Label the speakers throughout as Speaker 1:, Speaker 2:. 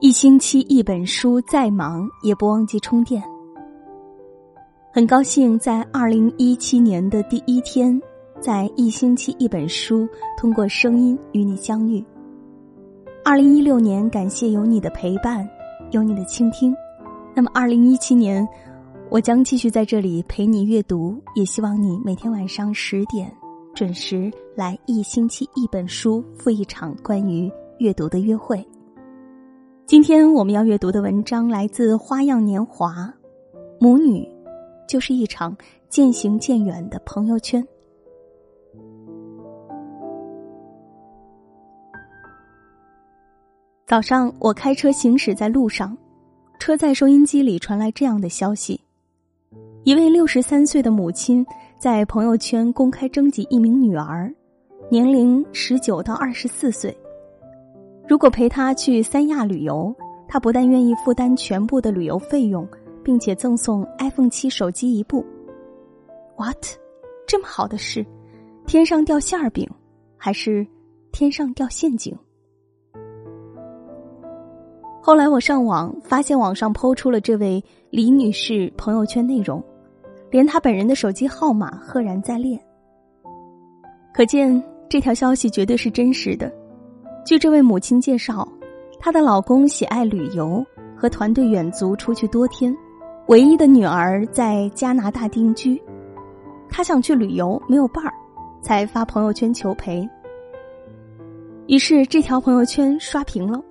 Speaker 1: 一星期一本书，再忙也不忘记充电。很高兴在二零一七年的第一天，在一星期一本书通过声音与你相遇。二零一六年，感谢有你的陪伴，有你的倾听。那么，二零一七年，我将继续在这里陪你阅读，也希望你每天晚上十点准时来一星期一本书，赴一场关于阅读的约会。今天我们要阅读的文章来自《花样年华》，母女就是一场渐行渐远的朋友圈。早上，我开车行驶在路上，车载收音机里传来这样的消息：一位六十三岁的母亲在朋友圈公开征集一名女儿，年龄十九到二十四岁。如果陪他去三亚旅游，他不但愿意负担全部的旅游费用，并且赠送 iPhone 七手机一部。What？这么好的事，天上掉馅儿饼，还是天上掉陷阱？后来我上网发现，网上抛出了这位李女士朋友圈内容，连她本人的手机号码赫然在列。可见这条消息绝对是真实的。据这位母亲介绍，她的老公喜爱旅游，和团队远足出去多天，唯一的女儿在加拿大定居，她想去旅游没有伴儿，才发朋友圈求陪。于是这条朋友圈刷屏了，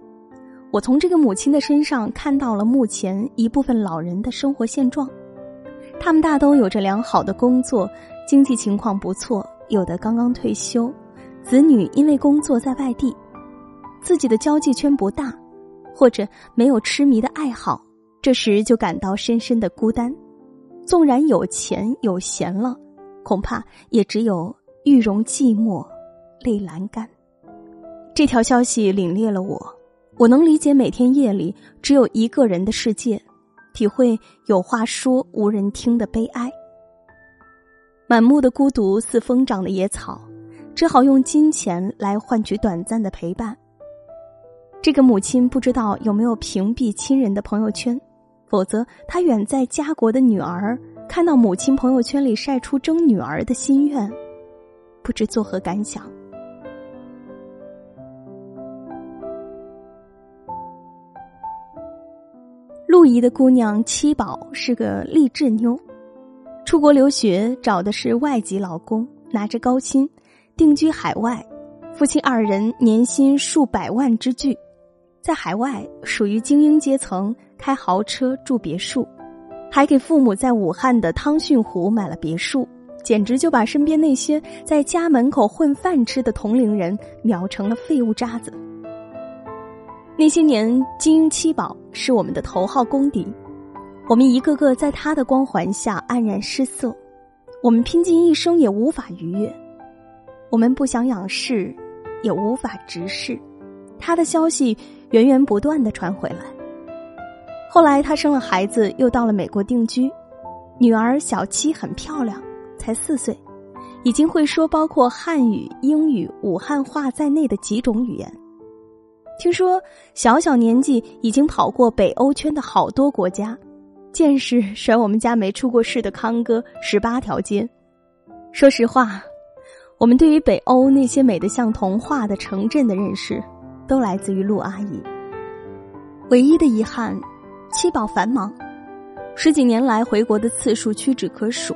Speaker 1: 我从这个母亲的身上看到了目前一部分老人的生活现状，他们大都有着良好的工作，经济情况不错，有的刚刚退休，子女因为工作在外地。自己的交际圈不大，或者没有痴迷的爱好，这时就感到深深的孤单。纵然有钱有闲了，恐怕也只有玉容寂寞，泪阑干。这条消息凛冽了我，我能理解每天夜里只有一个人的世界，体会有话说无人听的悲哀。满目的孤独似疯长的野草，只好用金钱来换取短暂的陪伴。这个母亲不知道有没有屏蔽亲人的朋友圈，否则她远在家国的女儿看到母亲朋友圈里晒出争女儿的心愿，不知作何感想。陆怡的姑娘七宝是个励志妞，出国留学找的是外籍老公，拿着高薪，定居海外，夫妻二人年薪数百万之巨。在海外属于精英阶层，开豪车住别墅，还给父母在武汉的汤逊湖买了别墅，简直就把身边那些在家门口混饭吃的同龄人秒成了废物渣子。那些年，精英七宝是我们的头号公敌，我们一个个在他的光环下黯然失色，我们拼尽一生也无法逾越，我们不想仰视，也无法直视，他的消息。源源不断的传回来。后来他生了孩子，又到了美国定居。女儿小七很漂亮，才四岁，已经会说包括汉语、英语、武汉话在内的几种语言。听说小小年纪已经跑过北欧圈的好多国家，见识 甩我们家没出过世的康哥十八条街。说实话，我们对于北欧那些美得像童话的城镇的认识。都来自于陆阿姨。唯一的遗憾，七宝繁忙，十几年来回国的次数屈指可数，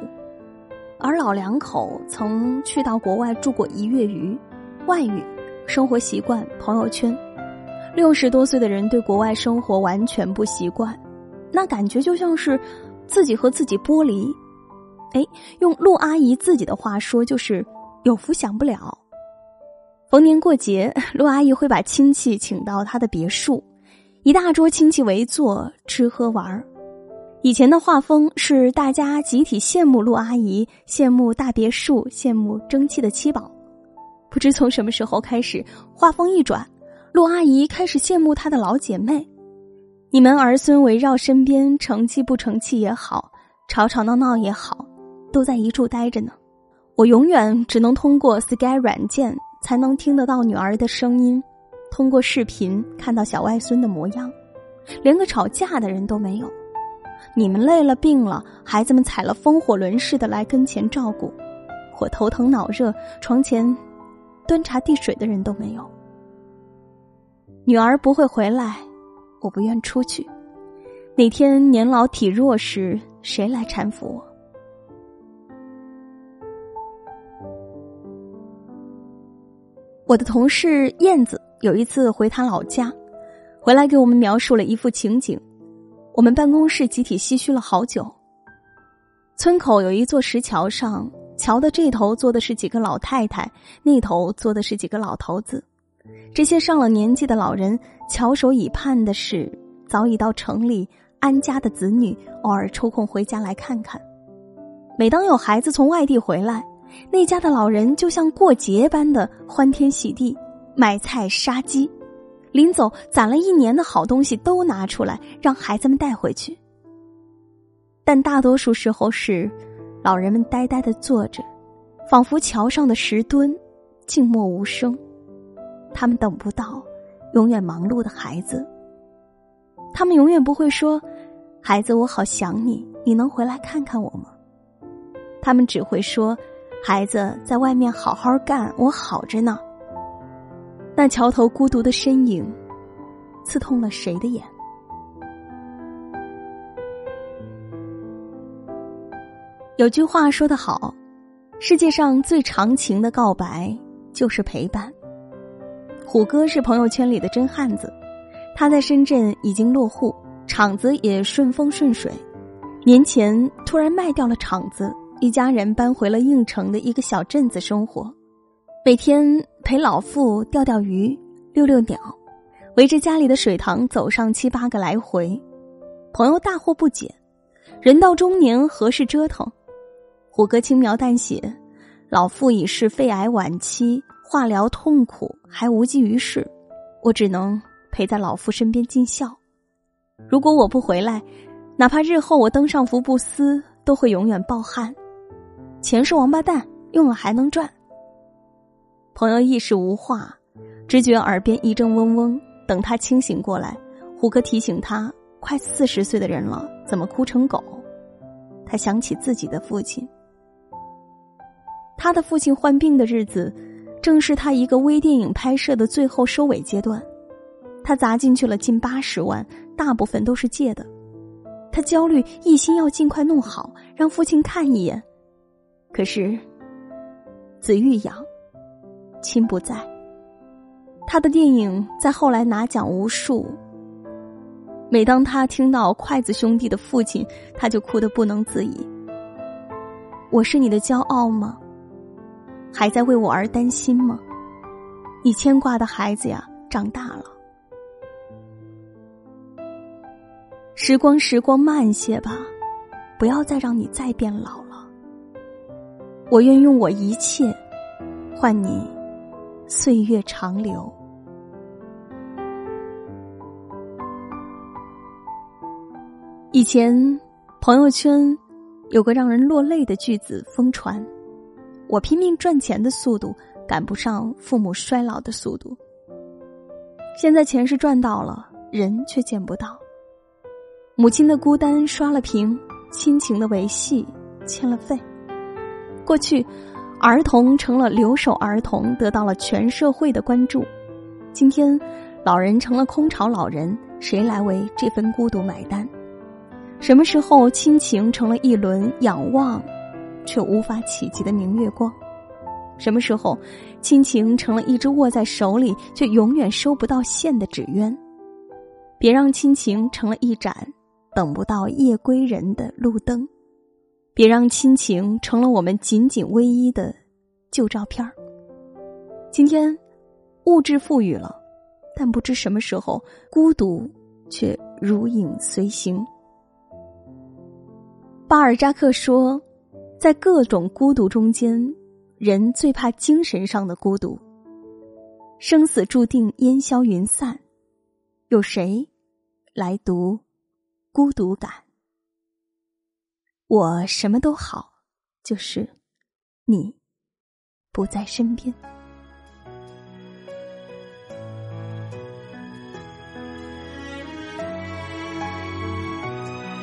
Speaker 1: 而老两口曾去到国外住过一月余，外语、生活习惯、朋友圈，六十多岁的人对国外生活完全不习惯，那感觉就像是自己和自己剥离。哎，用陆阿姨自己的话说，就是有福享不了。逢年过节，陆阿姨会把亲戚请到她的别墅，一大桌亲戚围坐吃喝玩儿。以前的画风是大家集体羡慕陆阿姨，羡慕大别墅，羡慕争气的七宝。不知从什么时候开始，画风一转，陆阿姨开始羡慕她的老姐妹。你们儿孙围绕身边，成器不成器也好，吵吵闹闹也好，都在一处待着呢。我永远只能通过 Sky 软件。才能听得到女儿的声音，通过视频看到小外孙的模样，连个吵架的人都没有。你们累了病了，孩子们踩了风火轮似的来跟前照顾，我头疼脑热，床前端茶递水的人都没有。女儿不会回来，我不愿出去。哪天年老体弱时，谁来搀扶我？我的同事燕子有一次回他老家，回来给我们描述了一幅情景。我们办公室集体唏嘘了好久。村口有一座石桥上，桥的这头坐的是几个老太太，那头坐的是几个老头子。这些上了年纪的老人，翘首以盼的是早已到城里安家的子女，偶尔抽空回家来看看。每当有孩子从外地回来，那家的老人就像过节般的欢天喜地，买菜杀鸡。临走，攒了一年的好东西都拿出来，让孩子们带回去。但大多数时候是，老人们呆呆的坐着，仿佛桥上的石墩，静默无声。他们等不到永远忙碌的孩子，他们永远不会说：“孩子，我好想你，你能回来看看我吗？”他们只会说：“孩子在外面好好干，我好着呢。”那桥头孤独的身影，刺痛了谁的眼？有句话说得好：“世界上最长情的告白就是陪伴。”虎哥是朋友圈里的真汉子，他在深圳已经落户，厂子也顺风顺水。年前突然卖掉了厂子，一家人搬回了应城的一个小镇子生活。每天陪老父钓钓鱼、遛遛鸟，围着家里的水塘走上七八个来回。朋友大惑不解：人到中年何事折腾？虎哥轻描淡写：老父已是肺癌晚期，化疗痛苦，还无济于事。我只能陪在老父身边尽孝。如果我不回来，哪怕日后我登上福布斯，都会永远抱憾。钱是王八蛋，用了还能赚。朋友一时无话，只觉耳边一阵嗡嗡。等他清醒过来，胡哥提醒他：“快四十岁的人了，怎么哭成狗？”他想起自己的父亲，他的父亲患病的日子，正是他一个微电影拍摄的最后收尾阶段。他砸进去了近八十万，大部分都是借的。他焦虑，一心要尽快弄好，让父亲看一眼。可是，子欲养。亲不在，他的电影在后来拿奖无数。每当他听到筷子兄弟的父亲，他就哭得不能自已。我是你的骄傲吗？还在为我而担心吗？你牵挂的孩子呀，长大了。时光，时光慢些吧，不要再让你再变老。我愿用我一切，换你。岁月长流。以前朋友圈有个让人落泪的句子疯传：“我拼命赚钱的速度赶不上父母衰老的速度。”现在钱是赚到了，人却见不到。母亲的孤单刷了屏，亲情的维系欠了费。过去。儿童成了留守儿童，得到了全社会的关注。今天，老人成了空巢老人，谁来为这份孤独买单？什么时候亲情成了一轮仰望，却无法企及的明月光？什么时候，亲情成了一只握在手里却永远收不到线的纸鸢？别让亲情成了一盏等不到夜归人的路灯。别让亲情成了我们紧紧偎依的旧照片儿。今天，物质富裕了，但不知什么时候，孤独却如影随形。巴尔扎克说，在各种孤独中间，人最怕精神上的孤独。生死注定烟消云散，有谁来读孤独感？我什么都好就是你不在身边。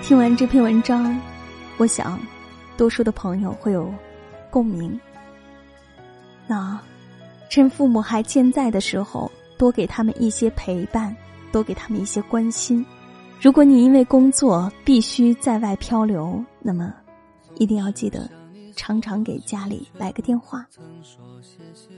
Speaker 2: 听完这篇文章我想多数的朋友会有共鸣。那趁父母还健在的时候多给他们一些陪伴多给他们一些关心。如果你因为工作必须在外漂流那么，一定要记得，常常给家里来个电话。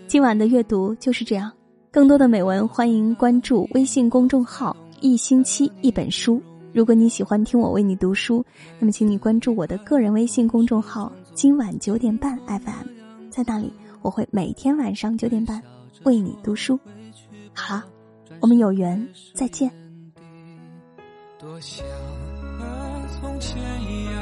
Speaker 2: 今晚的阅读就是这样，更多的美文欢迎关注微信公众号“一星期一本书”。如果你喜欢听我为你读书，那么请你关注我的个人微信公众号“今晚九点半 FM”，在那里我会每天晚上九点半为你读书。好了，我们有缘再见。多想和从前一样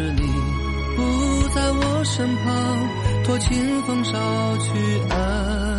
Speaker 2: 是你不在我身旁，托清风捎去安。